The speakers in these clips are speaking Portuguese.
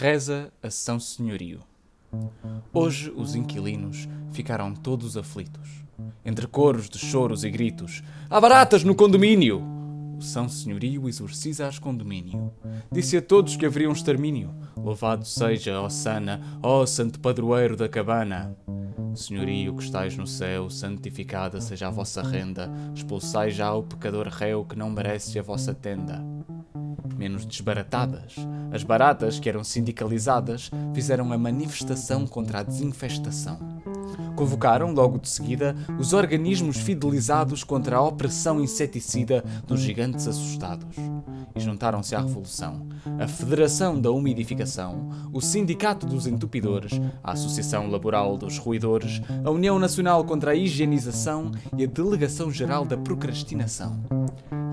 Reza a São Senhorio. Hoje os inquilinos ficaram todos aflitos. Entre coros de choros e gritos: Há baratas no condomínio! O São Senhorio exorciza as condomínio. Disse a todos que haveria um extermínio. Louvado seja, ó Sana, ó Santo Padroeiro da Cabana! Senhorio que estais no céu, santificada seja a vossa renda, expulsai já o pecador réu que não merece a vossa tenda menos desbaratadas. As baratas, que eram sindicalizadas, fizeram a manifestação contra a desinfestação. Convocaram, logo de seguida, os organismos fidelizados contra a opressão inseticida dos gigantes assustados. E juntaram-se à Revolução a Federação da Umidificação, o Sindicato dos Entupidores, a Associação Laboral dos Ruidores, a União Nacional contra a Higienização e a Delegação Geral da Procrastinação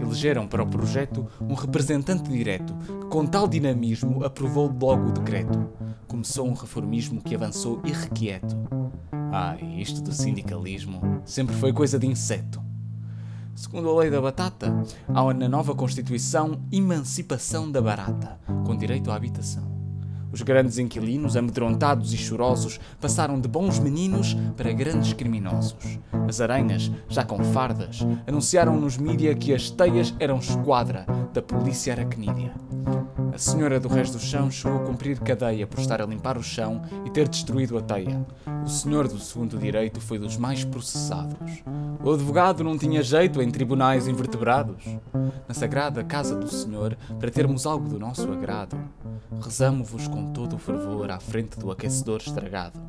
elegeram para o projeto um representante direto, que com tal dinamismo aprovou logo o decreto. Começou um reformismo que avançou irrequieto. Ai, isto do sindicalismo sempre foi coisa de inseto. Segundo a lei da batata, há na nova Constituição emancipação da barata, com direito à habitação. Os grandes inquilinos, amedrontados e chorosos, passaram de bons meninos para grandes criminosos. As aranhas, já com fardas, anunciaram nos mídia que as teias eram esquadra da polícia aracnídea. A senhora do resto do chão chegou a cumprir cadeia por estar a limpar o chão e ter destruído a teia. O senhor do segundo direito foi dos mais processados. O advogado não tinha jeito em tribunais invertebrados. Na sagrada casa do Senhor, para termos algo do nosso agrado, rezamo-vos com todo o fervor à frente do aquecedor estragado.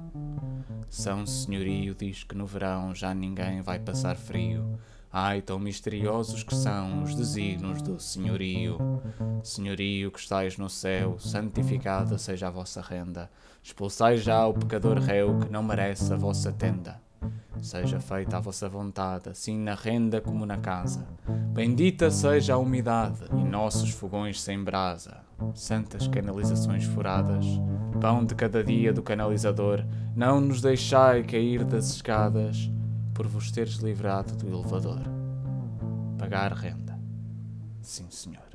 São Senhorio diz que no verão já ninguém vai passar frio. Ai, tão misteriosos que são os desígnios do Senhorio. Senhorio que estais no céu, santificada seja a vossa renda. Expulsai já o pecador réu que não merece a vossa tenda. Seja feita a vossa vontade, assim na renda como na casa. Bendita seja a umidade e nossos fogões sem brasa. Santas canalizações furadas, pão de cada dia do canalizador, não nos deixai cair das escadas, por vos teres livrado do elevador. Pagar renda. Sim, senhor.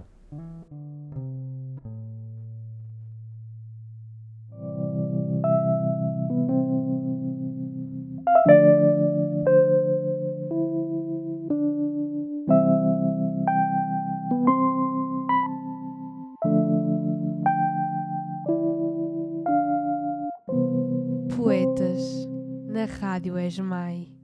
Poetas na Rádio Esmai.